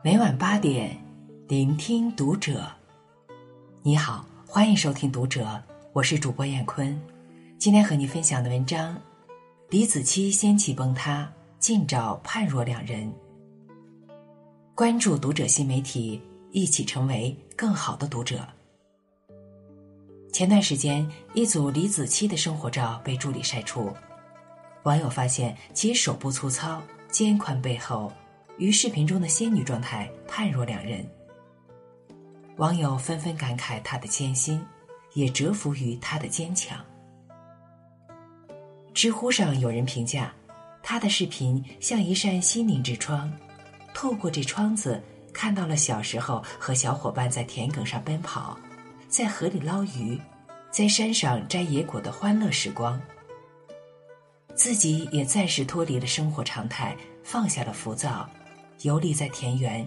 每晚八点，聆听读者。你好，欢迎收听读者，我是主播燕坤。今天和你分享的文章：李子柒掀起崩塌，尽找判若两人。关注读者新媒体，一起成为更好的读者。前段时间，一组李子柒的生活照被助理晒出，网友发现其手部粗糙、肩宽背厚。与视频中的仙女状态判若两人，网友纷纷感慨她的艰辛，也折服于她的坚强。知乎上有人评价，她的视频像一扇心灵之窗，透过这窗子看到了小时候和小伙伴在田埂上奔跑，在河里捞鱼，在山上摘野果的欢乐时光。自己也暂时脱离了生活常态，放下了浮躁。游历在田园，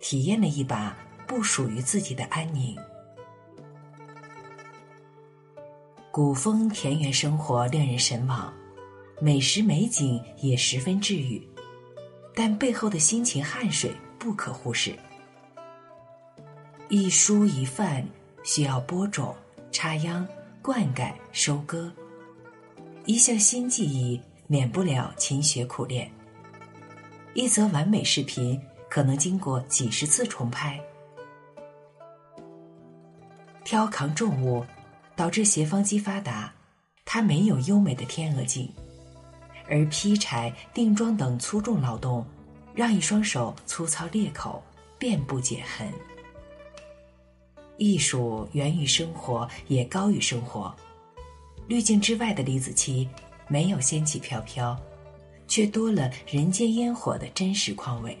体验了一把不属于自己的安宁。古风田园生活令人神往，美食美景也十分治愈，但背后的辛勤汗水不可忽视。一蔬一饭需要播种、插秧、灌溉、收割，一项新技艺免不了勤学苦练。一则完美视频可能经过几十次重拍，挑扛重物导致斜方肌发达，他没有优美的天鹅颈；而劈柴、定桩等粗重劳动，让一双手粗糙裂口，遍布茧痕。艺术源于生活，也高于生活。滤镜之外的李子柒，没有仙气飘飘。却多了人间烟火的真实况味。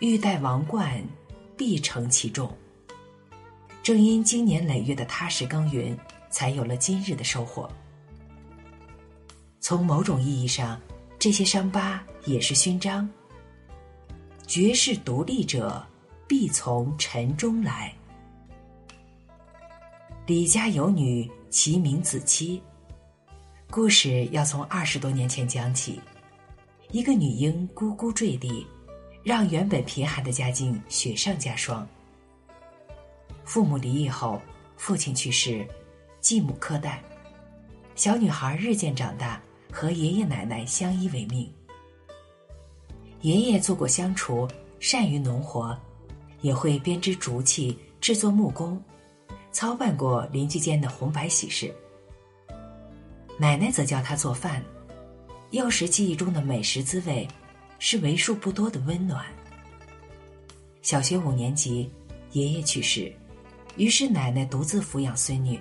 欲戴王冠，必承其重。正因经年累月的踏实耕耘，才有了今日的收获。从某种意义上，这些伤疤也是勋章。绝世独立者，必从尘中来。李家有女，其名子期。故事要从二十多年前讲起，一个女婴咕咕坠地，让原本贫寒的家境雪上加霜。父母离异后，父亲去世，继母苛待，小女孩日渐长大，和爷爷奶奶相依为命。爷爷做过乡厨，善于农活，也会编织竹器、制作木工，操办过邻居间的红白喜事。奶奶则教他做饭，幼时记忆中的美食滋味，是为数不多的温暖。小学五年级，爷爷去世，于是奶奶独自抚养孙女，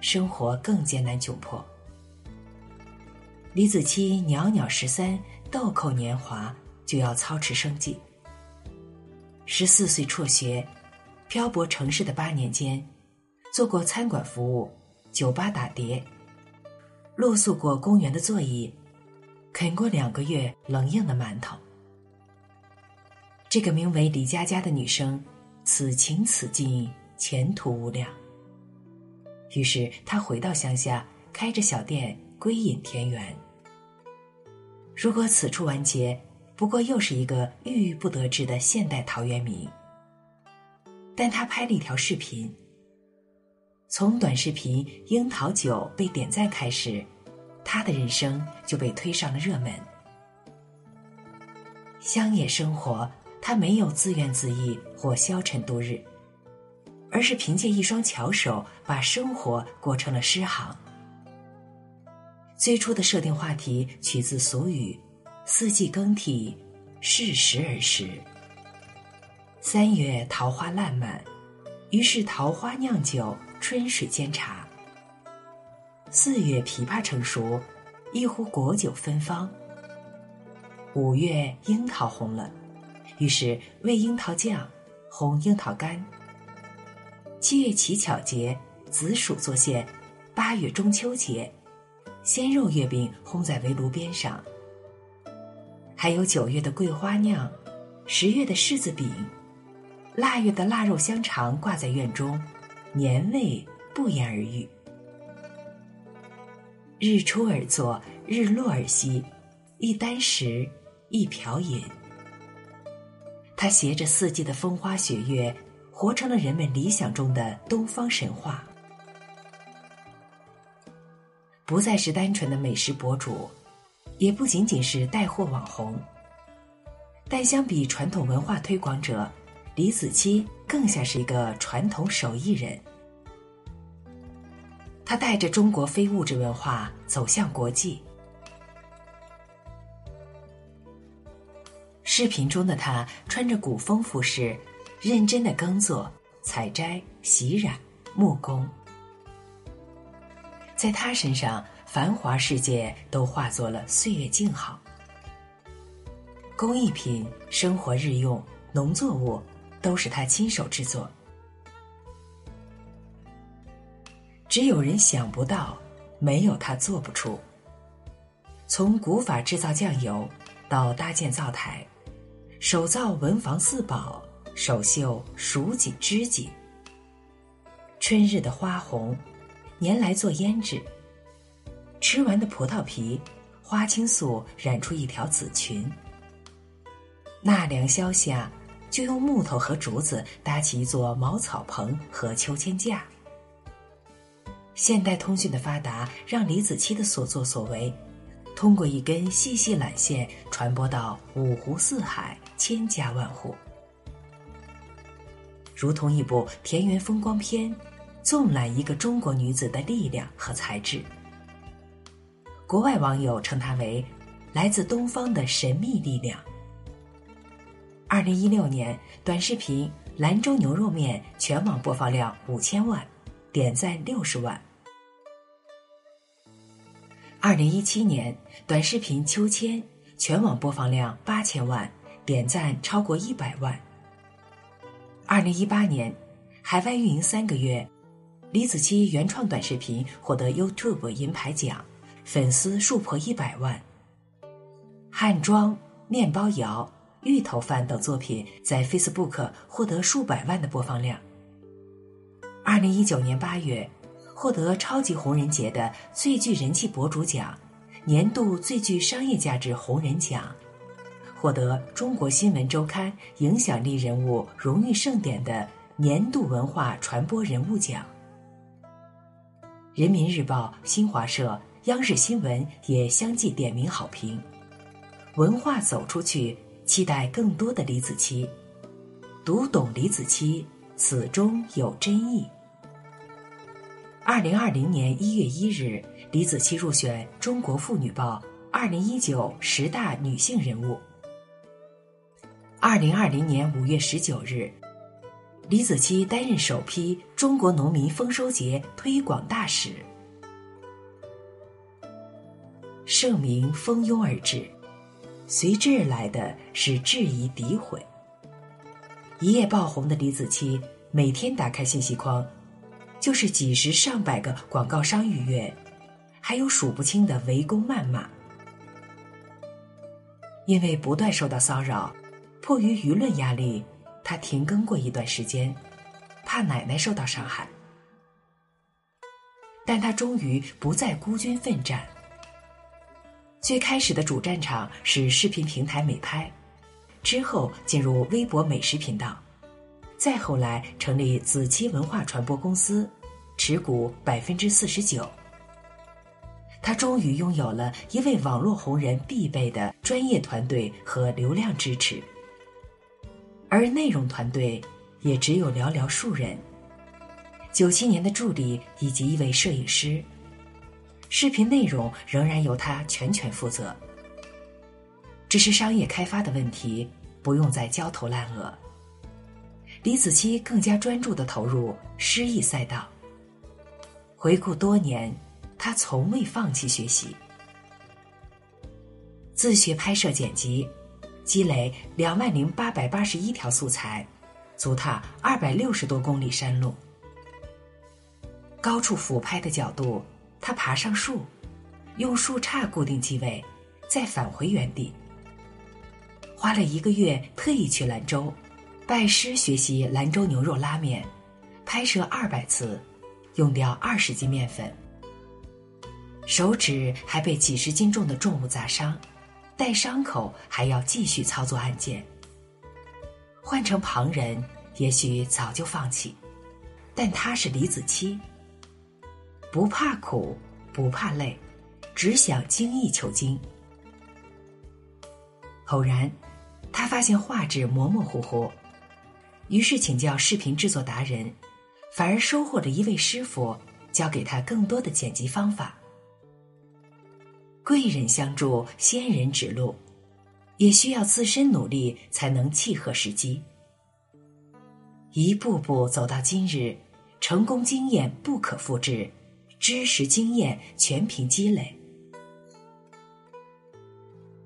生活更艰难窘迫。李子柒袅袅十三，豆蔻年华，就要操持生计。十四岁辍学，漂泊城市的八年间，做过餐馆服务，酒吧打碟。露宿过公园的座椅，啃过两个月冷硬的馒头。这个名为李佳佳的女生，此情此境，前途无量。于是她回到乡下，开着小店，归隐田园。如果此处完结，不过又是一个郁郁不得志的现代陶渊明。但他拍了一条视频。从短视频《樱桃酒》被点赞开始，他的人生就被推上了热门。乡野生活，他没有自怨自艾或消沉度日，而是凭借一双巧手把生活过成了诗行。最初的设定话题取自俗语：“四季更替，适时而食。”三月桃花烂漫，于是桃花酿酒。春水煎茶，四月枇杷成熟，一壶果酒芬芳。五月樱桃红了，于是为樱桃酱，烘樱桃干。七月乞巧节，紫薯做馅；八月中秋节，鲜肉月饼烘在围炉边上。还有九月的桂花酿，十月的柿子饼，腊月的腊肉香肠挂在院中。年味不言而喻。日出而作，日落而息，一箪食，一瓢饮。他携着四季的风花雪月，活成了人们理想中的东方神话。不再是单纯的美食博主，也不仅仅是带货网红。但相比传统文化推广者，李子柒更像是一个传统手艺人。他带着中国非物质文化走向国际。视频中的他穿着古风服饰，认真的耕作、采摘、洗染、木工。在他身上，繁华世界都化作了岁月静好。工艺品、生活日用、农作物，都是他亲手制作。只有人想不到，没有他做不出。从古法制造酱油，到搭建灶台。手造文房四宝，手绣蜀锦织锦。春日的花红，年来做胭脂。吃完的葡萄皮，花青素染出一条紫裙。纳凉消夏，就用木头和竹子搭起一座茅草棚和秋千架。现代通讯的发达，让李子柒的所作所为，通过一根细细缆线传播到五湖四海。千家万户，如同一部田园风光片，纵览一个中国女子的力量和才智。国外网友称她为来自东方的神秘力量。二零一六年，短视频《兰州牛肉面》全网播放量五千万，点赞六十万。二零一七年，短视频《秋千》全网播放量八千万。点赞超过一百万。二零一八年，海外运营三个月，李子柒原创短视频获得 YouTube 银牌奖，粉丝数破一百万。汉装、面包窑、芋头饭等作品在 Facebook 获得数百万的播放量。二零一九年八月，获得超级红人节的最具人气博主奖，年度最具商业价值红人奖。获得中国新闻周刊影响力人物荣誉盛典的年度文化传播人物奖。人民日报、新华社、央视新闻也相继点名好评。文化走出去，期待更多的李子柒。读懂李子柒，此中有真意。二零二零年一月一日，李子柒入选《中国妇女报》二零一九十大女性人物。二零二零年五月十九日，李子柒担任首批中国农民丰收节推广大使。盛名蜂拥而至，随之而来的是质疑诋毁。一夜爆红的李子柒，每天打开信息框，就是几十上百个广告商预约，还有数不清的围攻谩骂。因为不断受到骚扰。迫于舆论压力，他停更过一段时间，怕奶奶受到伤害。但他终于不再孤军奋战。最开始的主战场是视频平台美拍，之后进入微博美食频道，再后来成立子期文化传播公司，持股百分之四十九。他终于拥有了一位网络红人必备的专业团队和流量支持。而内容团队也只有寥寥数人，九七年的助理以及一位摄影师，视频内容仍然由他全权负责。只是商业开发的问题，不用再焦头烂额。李子柒更加专注的投入诗意赛道。回顾多年，他从未放弃学习，自学拍摄剪辑。积累两万零八百八十一条素材，足踏二百六十多公里山路。高处俯拍的角度，他爬上树，用树杈固定机位，再返回原地。花了一个月，特意去兰州，拜师学习兰州牛肉拉面，拍摄二百次，用掉二十斤面粉，手指还被几十斤重的重物砸伤。带伤口还要继续操作按键。换成旁人，也许早就放弃，但他是李子柒，不怕苦，不怕累，只想精益求精。偶然，他发现画质模模糊糊，于是请教视频制作达人，反而收获了一位师傅教给他更多的剪辑方法。贵人相助，仙人指路，也需要自身努力才能契合时机。一步步走到今日，成功经验不可复制，知识经验全凭积累。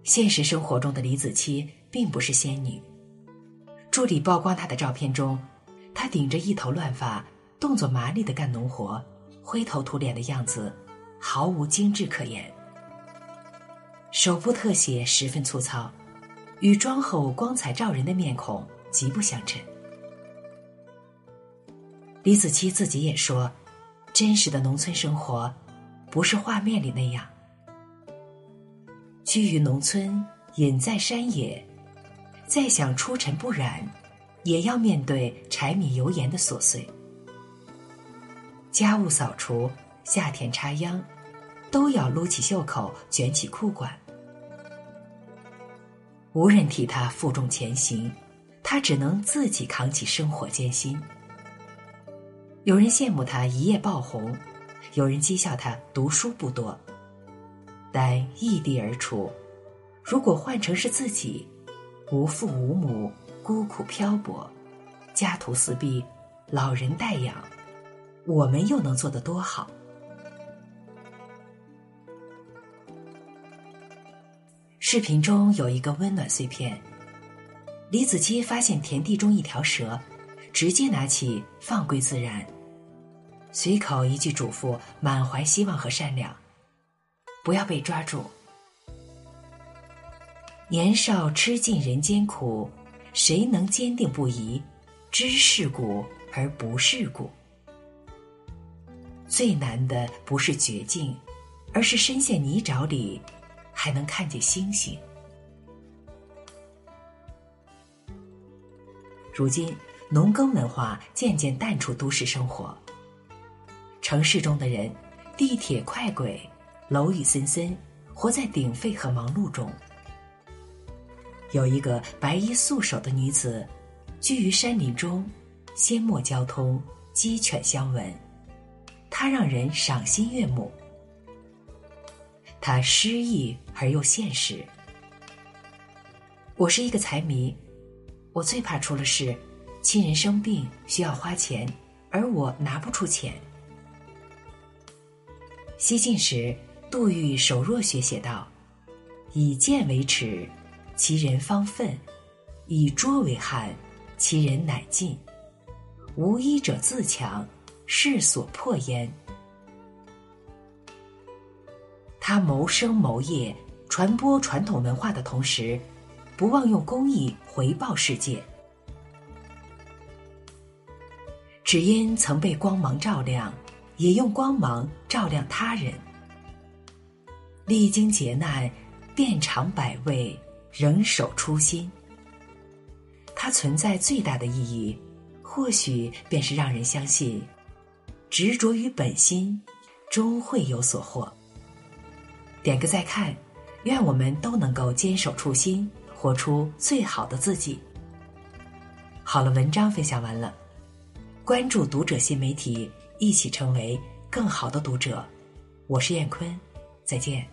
现实生活中的李子柒并不是仙女。助理曝光她的照片中，她顶着一头乱发，动作麻利的干农活，灰头土脸的样子，毫无精致可言。手部特写十分粗糙，与妆后光彩照人的面孔极不相称。李子柒自己也说：“真实的农村生活，不是画面里那样。居于农村，隐在山野，再想出尘不染，也要面对柴米油盐的琐碎。家务扫除，下田插秧。”都要撸起袖口，卷起裤管。无人替他负重前行，他只能自己扛起生活艰辛。有人羡慕他一夜爆红，有人讥笑他读书不多。但异地而处，如果换成是自己，无父无母，孤苦漂泊，家徒四壁，老人代养，我们又能做得多好？视频中有一个温暖碎片，李子柒发现田地中一条蛇，直接拿起放归自然，随口一句嘱咐，满怀希望和善良，不要被抓住。年少吃尽人间苦，谁能坚定不移，知世故而不世故？最难的不是绝境，而是深陷泥沼里。还能看见星星。如今，农耕文化渐渐淡出都市生活。城市中的人，地铁快轨，楼宇森森，活在鼎沸和忙碌中。有一个白衣素手的女子，居于山林中，阡陌交通，鸡犬相闻，她让人赏心悦目。她诗意而又现实。我是一个财迷，我最怕出了事，亲人生病需要花钱，而我拿不出钱。西晋时，杜预手若学写道：“以剑为尺，其人方愤；以拙为憾，其人乃进。无一者自强，世所破焉。”他谋生谋业、传播传统文化的同时，不忘用公益回报世界。只因曾被光芒照亮，也用光芒照亮他人。历经劫难，遍尝百味，仍守初心。它存在最大的意义，或许便是让人相信，执着于本心，终会有所获。点个再看，愿我们都能够坚守初心，活出最好的自己。好了，文章分享完了，关注读者新媒体，一起成为更好的读者。我是燕坤，再见。